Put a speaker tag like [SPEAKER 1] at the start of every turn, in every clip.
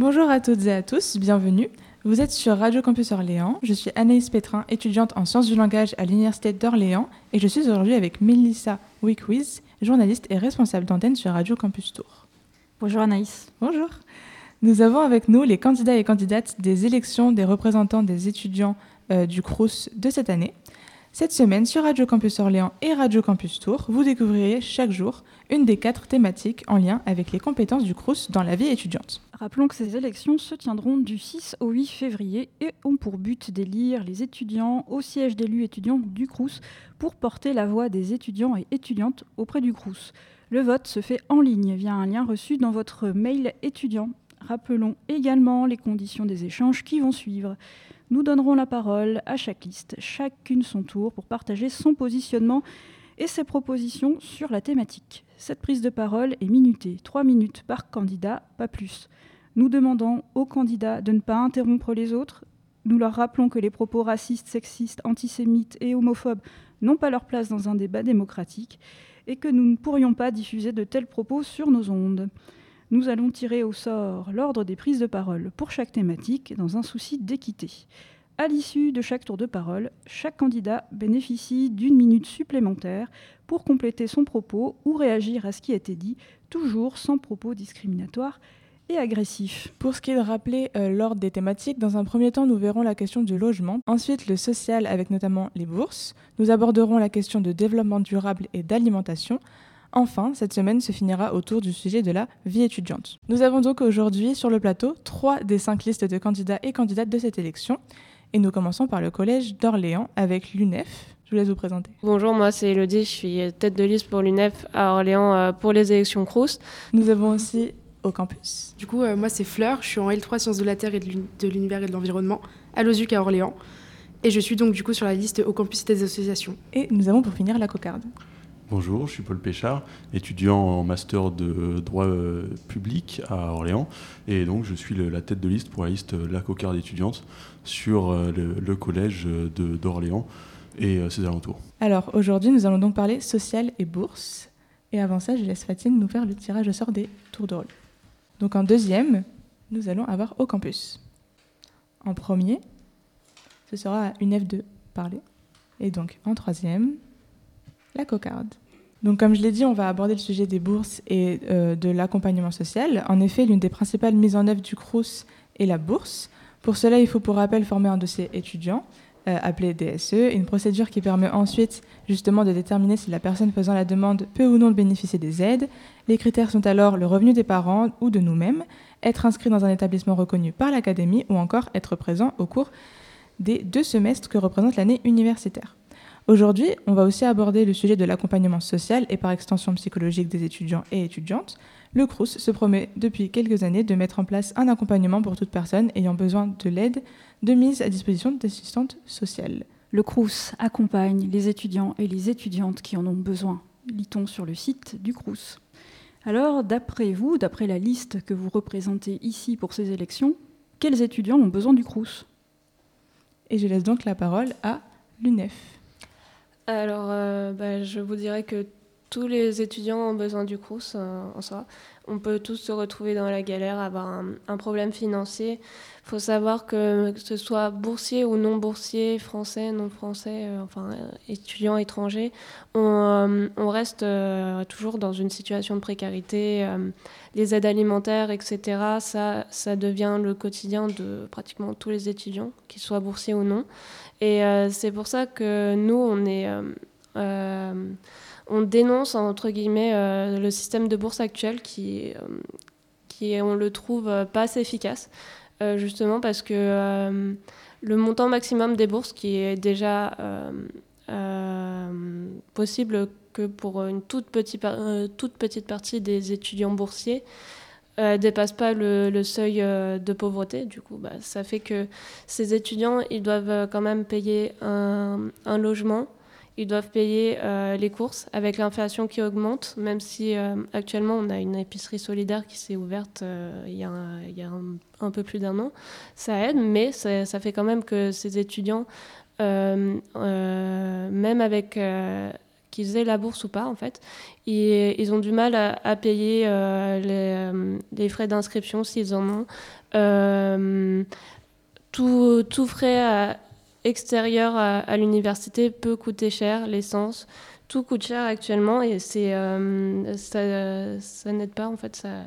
[SPEAKER 1] Bonjour à toutes et à tous, bienvenue. Vous êtes sur Radio Campus Orléans. Je suis Anaïs Pétrin, étudiante en sciences du langage à l'Université d'Orléans et je suis aujourd'hui avec Melissa Wickwiz, journaliste et responsable d'antenne sur Radio Campus Tour.
[SPEAKER 2] Bonjour Anaïs.
[SPEAKER 1] Bonjour. Nous avons avec nous les candidats et candidates des élections des représentants des étudiants euh, du CRUS de cette année. Cette semaine, sur Radio Campus Orléans et Radio Campus Tour, vous découvrirez chaque jour une des quatre thématiques en lien avec les compétences du CRUS dans la vie étudiante.
[SPEAKER 2] Rappelons que ces élections se tiendront du 6 au 8 février et ont pour but d'élire les étudiants au siège d'élus étudiants du CRUS pour porter la voix des étudiants et étudiantes auprès du CRUS. Le vote se fait en ligne via un lien reçu dans votre mail étudiant. Rappelons également les conditions des échanges qui vont suivre. Nous donnerons la parole à chaque liste, chacune son tour, pour partager son positionnement et ses propositions sur la thématique. Cette prise de parole est minutée, 3 minutes par candidat, pas plus. Nous demandons aux candidats de ne pas interrompre les autres. Nous leur rappelons que les propos racistes, sexistes, antisémites et homophobes n'ont pas leur place dans un débat démocratique et que nous ne pourrions pas diffuser de tels propos sur nos ondes. Nous allons tirer au sort l'ordre des prises de parole pour chaque thématique dans un souci d'équité. À l'issue de chaque tour de parole, chaque candidat bénéficie d'une minute supplémentaire pour compléter son propos ou réagir à ce qui a été dit, toujours sans propos discriminatoires et agressifs.
[SPEAKER 1] Pour ce qui est de rappeler euh, l'ordre des thématiques, dans un premier temps, nous verrons la question du logement, ensuite le social avec notamment les bourses, nous aborderons la question de développement durable et d'alimentation, Enfin, cette semaine se finira autour du sujet de la vie étudiante. Nous avons donc aujourd'hui sur le plateau trois des cinq listes de candidats et candidates de cette élection. Et nous commençons par le collège d'Orléans avec l'UNEF. Je vous laisse vous présenter.
[SPEAKER 3] Bonjour, moi c'est Elodie, je suis tête de liste pour l'UNEF à Orléans euh, pour les élections CROUS.
[SPEAKER 1] Nous avons aussi au campus.
[SPEAKER 4] Du coup, euh, moi c'est Fleur, je suis en L3 Sciences de la Terre et de l'Univers et de l'Environnement à l'OSUC à Orléans. Et je suis donc du coup sur la liste au campus des associations.
[SPEAKER 1] Et nous avons pour finir la cocarde.
[SPEAKER 5] Bonjour, je suis Paul Péchard, étudiant en master de droit euh, public à Orléans. Et donc, je suis la tête de liste pour la liste La Cocarde étudiante sur euh, le, collège d'Orléans et euh, ses alentours.
[SPEAKER 1] Alors, aujourd'hui, nous allons donc parler social et bourse. Et avant ça, je laisse Fatine nous faire le tirage au sort des tours de rôle. Donc, en deuxième, nous allons avoir au campus. En premier, ce sera à UNEF de parler. Et donc, en troisième, cocarde. Donc, comme je l'ai dit, on va aborder le sujet des bourses et euh, de l'accompagnement social. En effet, l'une des principales mises en œuvre du CRUS est la bourse. Pour cela, il faut pour rappel former un dossier étudiant, euh, appelé DSE, une procédure qui permet ensuite justement de déterminer si la personne faisant la demande peut ou non bénéficier des aides. Les critères sont alors le revenu des parents ou de nous-mêmes, être inscrit dans un établissement reconnu par l'académie ou encore être présent au cours des deux semestres que représente l'année universitaire. Aujourd'hui, on va aussi aborder le sujet de l'accompagnement social et par extension psychologique des étudiants et étudiantes. Le CRUS se promet depuis quelques années de mettre en place un accompagnement pour toute personne ayant besoin de l'aide de mise à disposition d'assistantes sociales.
[SPEAKER 2] Le CRUS accompagne les étudiants et les étudiantes qui en ont besoin, lit-on sur le site du CRUS. Alors, d'après vous, d'après la liste que vous représentez ici pour ces élections, quels étudiants ont besoin du CRUS
[SPEAKER 1] Et je laisse donc la parole à l'UNEF.
[SPEAKER 3] Alors, euh, bah, je vous dirais que tous les étudiants ont besoin du CRUS euh, en soi. On peut tous se retrouver dans la galère, avoir un, problème financier. Il faut savoir que, que ce soit boursier ou non boursier, français, non français, euh, enfin étudiants étrangers, on, reste toujours dans une situation de précarité. les aides alimentaires, etc., ça, ça devient le quotidien de pratiquement tous les étudiants, qu'ils soient boursiers ou non. Et euh, c'est pour ça que nous, on est euh, euh, on dénonce entre guillemets le système de bourse actuel qui, qui on le trouve pas assez efficace, justement parce que le montant maximum des bourses qui est déjà possible que pour une toute petite, toute petite partie des étudiants boursiers, euh, dépasse pas le, seuil euh, de pauvreté. Du coup, bah, ça fait que ces étudiants, ils doivent euh, quand même payer un, logement, ils doivent payer les courses avec l'inflation qui augmente, même si actuellement on a une épicerie solidaire qui s'est ouverte il y a, un, peu plus d'un an. Ça aide, mais ça, fait quand même que ces étudiants, même avec qu'ils aient la bourse ou pas, en fait. Ils ont du mal à, payer euh, euh, les, frais d'inscription s'ils en ont, tout, tout, frais extérieur à, l'université peut coûter cher, l'essence, tout coûte cher actuellement et c'est ça, ça n'aide pas en fait, ça,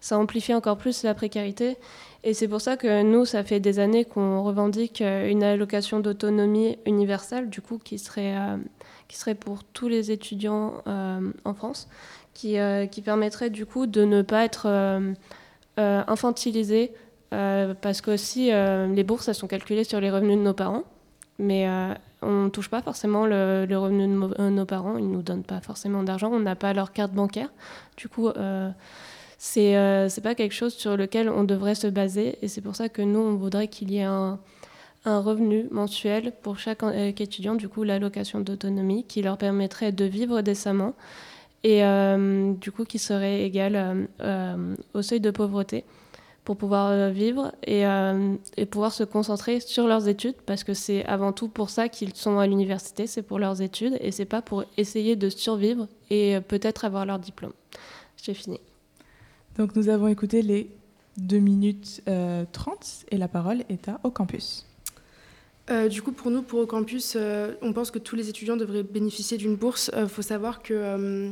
[SPEAKER 3] ça amplifie encore plus la précarité. Et c'est pour ça que nous, ça fait des années qu'on revendique une allocation d'autonomie universelle, du coup, qui serait, qui serait pour tous les étudiants en France, qui, qui permettrait du coup de ne pas être infantilisés euh, parce que aussi euh, les bourses elles sont calculées sur les revenus de nos parents, mais euh, on ne touche pas forcément le, revenu de nos parents, ils ne nous donnent pas forcément d'argent, on n'a pas leur carte bancaire. Du coup, c'est n'est pas quelque chose sur lequel on devrait se baser. Et c'est pour ça que nous, on voudrait qu'il y ait un revenu mensuel pour chaque étudiant, du coup l'allocation d'autonomie, qui leur permettrait de vivre décemment et du coup qui serait égal au seuil de pauvreté pour pouvoir euh, vivre euh, et, pouvoir se concentrer sur leurs études parce que c'est avant tout pour ça qu'ils sont à l'université, c'est pour leurs études et c'est pas pour essayer de survivre et euh, peut-être avoir leur diplôme. J'ai fini.
[SPEAKER 1] Donc nous avons écouté les 2 minutes 30 et la parole est à Au Campus.
[SPEAKER 4] du coup, pour nous, pour Au Campus, on pense que tous les étudiants devraient bénéficier d'une bourse. Il faut savoir que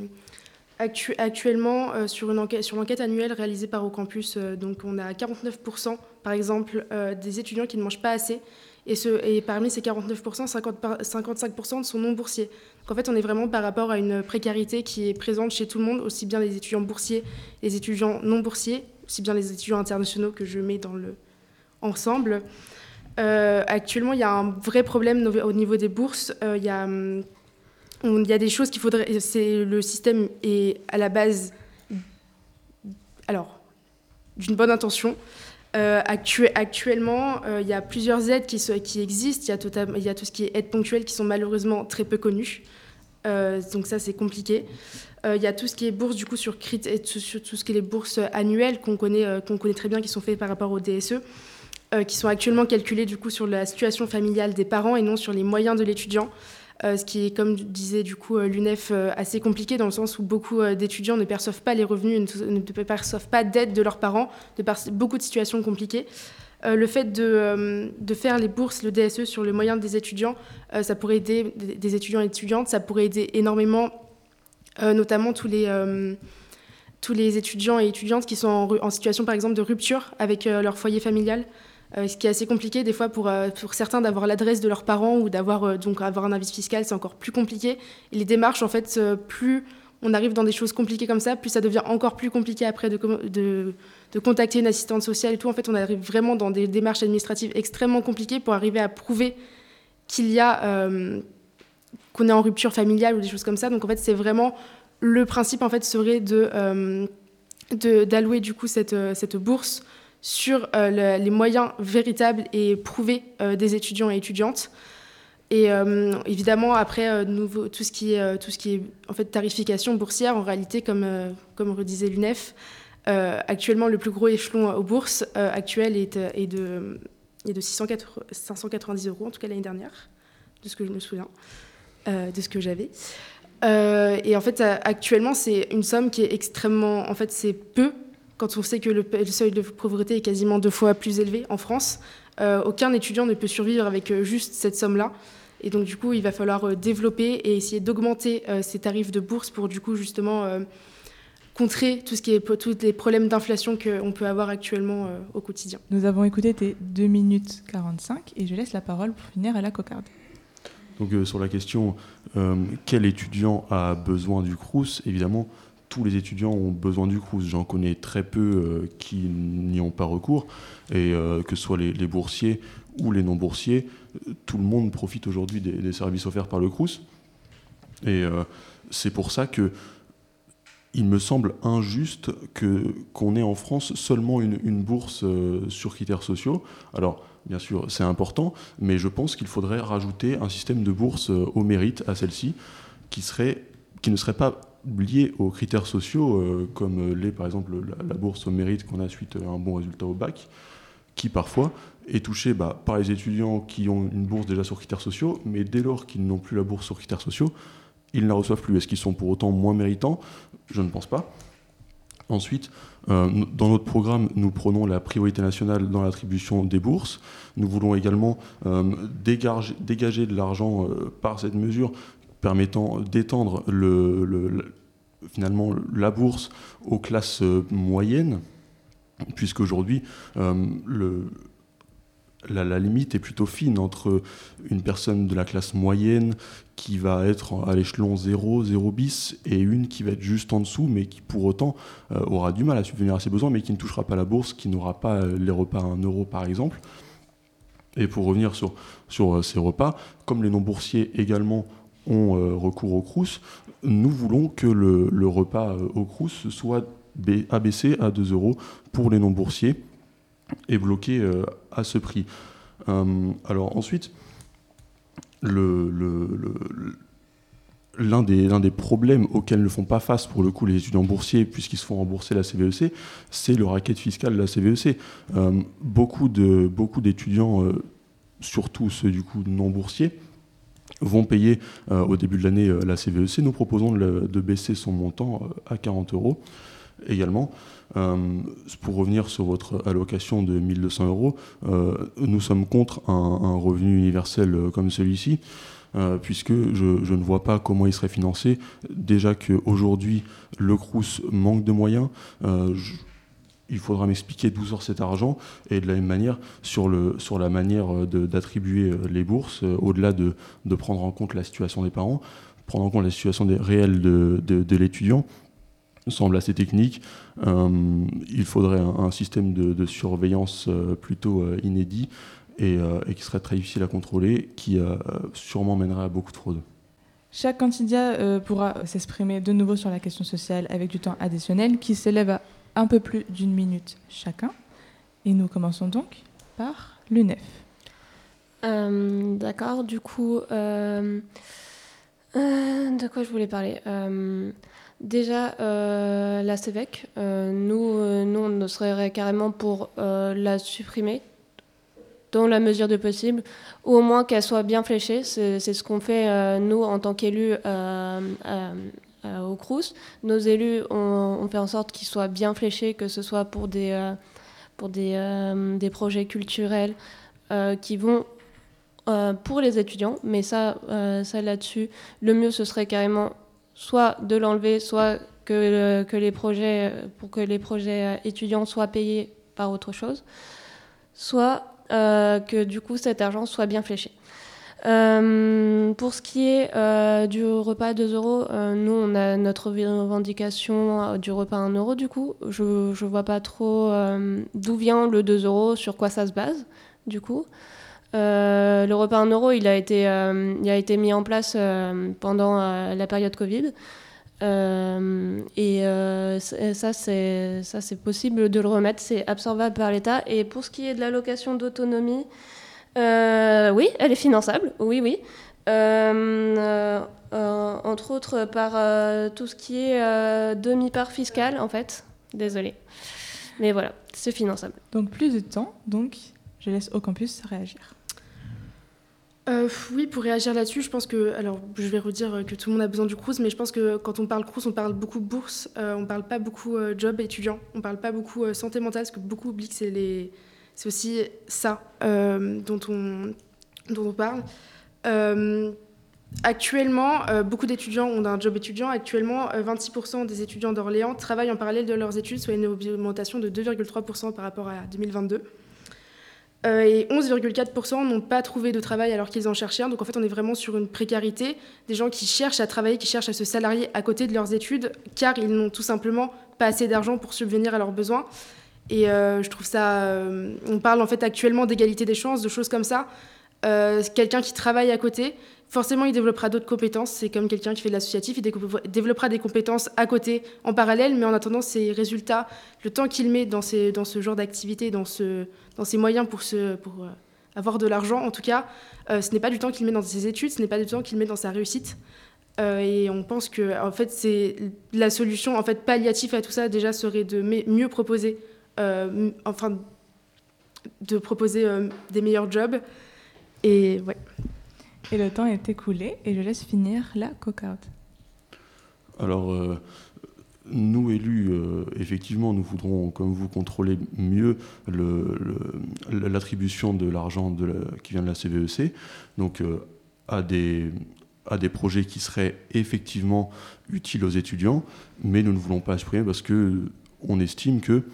[SPEAKER 4] actuellement, euh, sur, l'enquête annuelle réalisée par Ocampus, euh, donc on a 49% par exemple euh, des étudiants qui ne mangent pas assez. Et, ce, et parmi ces 49%, 50, 55% sont non boursiers. Donc en fait, on est vraiment par rapport à une précarité qui est présente chez tout le monde, aussi bien les étudiants boursiers, les étudiants non boursiers, aussi bien les étudiants internationaux que je mets dans le ensemble. actuellement, il y a un vrai problème au niveau des bourses. il y a hum, il y a des choses qu'il faudrait. C'est le système est à la base, alors, d'une bonne intention. Euh, actuellement, euh, il y a plusieurs aides qui, existent. Il y, a tout, il y, a tout, ce qui est aides ponctuelles qui sont malheureusement très peu connues. Euh, donc ça, c'est compliqué. il y a tout ce qui est bourse, du coup, sur, sur tout ce qui est les bourses annuelles qu'on connaît très bien, qui sont faites par rapport au DSE, qui sont actuellement calculées, du coup, sur la situation familiale des parents et non sur les moyens de l'étudiant. Euh, ce qui est, comme disait du coup euh, l'UNEF, euh, assez compliqué dans le sens où beaucoup d'étudiants ne perçoivent pas les revenus, ne, perçoivent pas d'aide de leurs parents, de par beaucoup de situations compliquées. le fait de, faire les bourses, le DSE sur le moyen des étudiants, ça pourrait aider des étudiants et étudiantes, ça pourrait aider énormément, notamment tous les, étudiants et étudiantes qui sont en, situation par exemple de rupture avec leur foyer familial. Euh, ce qui est assez compliqué des fois pour, euh, pour certains d'avoir l'adresse de leurs parents ou d'avoir euh, donc avoir un avis fiscal, c'est encore plus compliqué. Et les démarches, en fait, plus on arrive dans des choses compliquées comme ça, plus ça devient encore plus compliqué après de, de, de, contacter une assistante sociale et tout. En fait, on arrive vraiment dans des démarches administratives extrêmement compliquées pour arriver à prouver qu'il y a qu'on est en rupture familiale ou des choses comme ça. Donc en fait, c'est vraiment le principe en fait serait de d'allouer du coup cette, cette bourse sur euh, les moyens véritables et prouvés euh, des étudiants et étudiantes. Et euh, évidemment, après, tout, ce qui est, tout ce qui est en fait tarification boursière, en réalité, comme, comme redisait l'UNEF, actuellement, le plus gros échelon aux bourses actuel est, est, de, est de 590 euros, en tout cas l'année dernière, de ce que je me souviens, de ce que j'avais. et en fait, actuellement, c'est une somme qui est extrêmement. En fait, c'est peu quand on sait que le, seuil de pauvreté est quasiment deux fois plus élevé en France, euh, aucun étudiant ne peut survivre avec euh, juste cette somme-là. Et donc, du coup, il va falloir euh, développer et essayer d'augmenter ces tarifs de bourse pour, du coup, justement, contrer tout ce qui est, tous les problèmes d'inflation qu'on peut avoir actuellement au quotidien.
[SPEAKER 1] Nous avons écouté tes 2 minutes 45 et je laisse la parole pour finir à la cocarde.
[SPEAKER 5] Donc, sur la question, quel étudiant a besoin du CRUS Évidemment, tous les étudiants ont besoin du CRUS. J'en connais très peu euh, qui n'y ont pas recours. Et euh, que ce soit les, boursiers ou les non-boursiers, euh, tout le monde profite aujourd'hui des, services offerts par le CRUS. Et c'est pour ça que il me semble injuste qu'on ait en France seulement une, bourse sur critères sociaux. Alors, bien sûr, c'est important, mais je pense qu'il faudrait rajouter un système de bourse au mérite à celle-ci, qui ne serait pas liés aux critères sociaux, euh, comme l'est par exemple la, bourse au mérite qu'on a suite à un bon résultat au bac, qui parfois est touchée bah, par les étudiants qui ont une bourse déjà sur critères sociaux, mais dès lors qu'ils n'ont plus la bourse sur critères sociaux, ils ne la reçoivent plus. Est-ce qu'ils sont pour autant moins méritants? Je ne pense pas. Ensuite, euh, dans notre programme, nous prenons la priorité nationale dans l'attribution des bourses. Nous voulons également euh, dégager, dégager, de l'argent euh, par cette mesure permettant d'étendre le, finalement la bourse aux classes moyennes, puisqu'aujourd'hui, le la, limite est plutôt fine entre une personne de la classe moyenne qui va être à l'échelon 0, 0 bis, et une qui va être juste en dessous, mais qui pour autant euh, aura du mal à subvenir à ses besoins, mais qui ne touchera pas la bourse, qui n'aura pas euh, les repas à 1 euro par exemple. Et pour revenir sur, sur euh, ces repas, comme les non-boursiers également ont recours au CRUS, nous voulons que le, repas au CRUS soit abaissé à 2 euros pour les non-boursiers est bloqué euh, à ce prix. Euh, alors ensuite, l'un des, problèmes auxquels ne font pas face pour le coup les étudiants boursiers puisqu'ils se font rembourser la CVEC, c'est le racket fiscal de la CVEC. Euh, beaucoup, de, beaucoup d'étudiants, surtout ceux du coup non boursiers, vont payer au début de l'année la CVEC. Nous proposons de, baisser son montant à 40 euros également. Euh, pour revenir sur votre allocation de 1200 euros, euh, nous sommes contre un, revenu universel euh, comme celui-ci. puisque je, ne vois pas comment il serait financé. Déjà qu'aujourd'hui, le CRUS manque de moyens. Il faudra m'expliquer d'où sort cet argent et de la même manière sur, le, sur la manière d'attribuer les bourses, au-delà de, de, prendre en compte la situation des parents, prendre en compte la situation réelle de, de l'étudiant semble assez technique. Euh, il faudrait un, système de, surveillance euh, plutôt euh, inédit et, qui serait très difficile à contrôler, qui sûrement mènerait à beaucoup de fraude.
[SPEAKER 1] Chaque candidat pourra s'exprimer de nouveau sur la question sociale avec du temps additionnel qui s'élève à un peu plus d'une minute chacun. Et nous commençons donc par l'UNEF.
[SPEAKER 3] D'accord, du coup, de quoi je voulais parler? Déjà, euh, la CEVEC, euh, nous, euh, nous, on serait carrément pour la supprimer dans la mesure de possible, ou au moins qu'elle soit bien fléchée. C'est ce qu'on fait, nous, en tant qu'élus au CRUS. Nos élus, on, fait en sorte qu'ils soient bien fléchés, que ce soit pour des, pour des, des projets culturels qui vont pour les étudiants. Mais ça, ça là-dessus, le mieux, ce serait carrément soit de l'enlever, soit que, que, les projets, pour que les projets euh, étudiants soient payés par autre chose, soit euh, que du coup cet argent soit bien fléché. Euh, pour ce qui est du repas à 2 euros, nous on a notre revendication du repas à 1 euro du coup. Je ne vois pas trop d'où vient le 2 euros, sur quoi ça se base du coup. Euh, le repas en euro, il a été, euh, il a été mis en place euh, pendant la période Covid. et ça, c'est possible de le remettre, c'est absorbable par l'État. Et pour ce qui est de l'allocation d'autonomie, oui, elle est finançable, oui, oui. entre autres par tout ce qui est demi-part fiscale, en fait. Désolée. Mais voilà, c'est finançable.
[SPEAKER 1] Donc plus de temps, donc je laisse au campus réagir.
[SPEAKER 4] Euh, oui, pour réagir là-dessus, je pense que, alors je vais redire que tout le monde a besoin du CRUS, mais je pense que quand on parle CRUS, on parle beaucoup bourse, euh, on parle pas beaucoup euh, job étudiant, on parle pas beaucoup santé mentale, parce que beaucoup oublient que c'est les... c'est aussi ça dont, on, dont on parle. actuellement, beaucoup d'étudiants ont un job étudiant. Actuellement, 26% des étudiants d'Orléans travaillent en parallèle de leurs études, soit une augmentation de 2,3% par rapport à 2022. Euh, et 11,4% n'ont pas trouvé de travail alors qu'ils en cherchaient un. Donc en fait, on est vraiment sur une précarité, des gens qui cherchent à travailler, qui cherchent à se salarier à côté de leurs études, car ils n'ont tout simplement pas assez d'argent pour subvenir à leurs besoins. Et euh, je trouve ça... Euh, on parle en fait actuellement d'égalité des chances, de choses comme ça. Quelqu'un qui travaille à côté, forcément, il développera d'autres compétences. C'est comme quelqu'un qui fait de l'associatif, il développera des compétences à côté, en parallèle, mais en attendant, ses résultats, le temps qu'il met dans, ces, dans ce genre d'activité, dans ce dans ses moyens pour, se, pour euh, avoir de l'argent, en tout cas, euh, ce n'est pas du temps qu'il met dans ses études, ce n'est pas du temps qu'il met dans sa réussite. Euh, et on pense que en fait, c'est la solution en fait palliative à tout ça déjà serait de mieux proposer, enfin, de proposer des meilleurs jobs. Et ouais.
[SPEAKER 1] Et le temps est écoulé et je laisse finir la coca
[SPEAKER 5] Alors nous, élus, euh, effectivement, nous voudrons, comme vous, contrôler mieux l'attribution de l'argent qui vient de la CVEC, e donc euh, à, des, à des projets qui seraient effectivement utiles aux étudiants, mais nous ne voulons pas exprimer parce qu'on estime que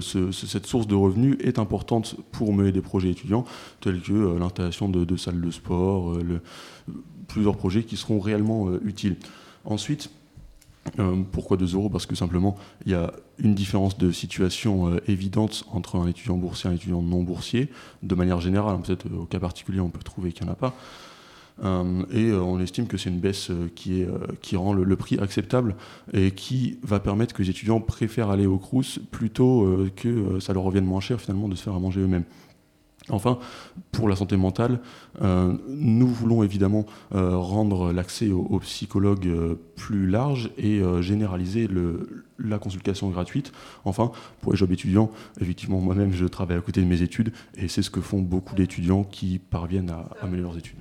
[SPEAKER 5] cette source de revenus est importante pour mener des projets étudiants, tels que euh, l'installation de, salles de sport, plusieurs projets qui seront réellement utiles. Ensuite, euh, pourquoi 2 euros? Parce que simplement, il y a une différence de situation euh, évidente entre un étudiant boursier et un étudiant non boursier, de manière générale. Peut-être euh, au cas particulier, on peut trouver qu'il n'y en a pas. Et on estime que c'est une baisse qui, est, qui rend le, prix acceptable et qui va permettre que les étudiants préfèrent aller au Crous plutôt que ça leur revienne moins cher finalement de se faire à manger eux-mêmes. Enfin, pour la santé mentale, euh, nous voulons évidemment euh, rendre l'accès aux, psychologues euh, plus large et généraliser la consultation gratuite. Enfin, pour les jobs étudiants, effectivement, moi-même, je travaille à côté de mes études et c'est ce que font beaucoup d'étudiants qui parviennent à, mener leurs études.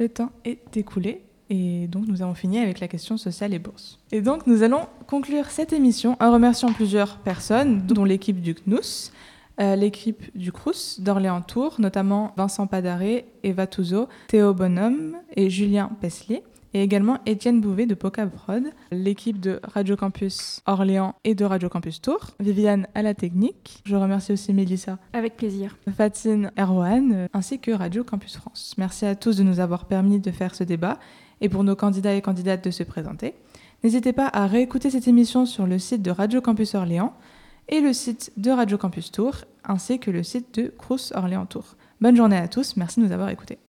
[SPEAKER 1] Le temps est écoulé. Et donc nous avons fini avec la question sociale et bourse. Et donc nous allons conclure cette émission en remerciant plusieurs personnes, dont l'équipe du CNUS, euh, l'équipe du Crous d'Orléans Tours, notamment Vincent Padaré, Eva Touzeau, Théo Bonhomme et Julien Peslier, et également Étienne Bouvet de Poca Prod, l'équipe de Radio Campus Orléans et de Radio Campus Tours, Viviane à la technique. Je remercie aussi Mélissa.
[SPEAKER 2] Avec plaisir.
[SPEAKER 1] Fatine Erwan, ainsi que Radio Campus France. Merci à tous de nous avoir permis de faire ce débat et pour nos candidats et candidates de se présenter. N'hésitez pas à réécouter cette émission sur le site de Radio Campus Orléans et le site de Radio Campus Tour, ainsi que le site de Crous Orléans Tour. Bonne journée à tous, merci de nous avoir écoutés.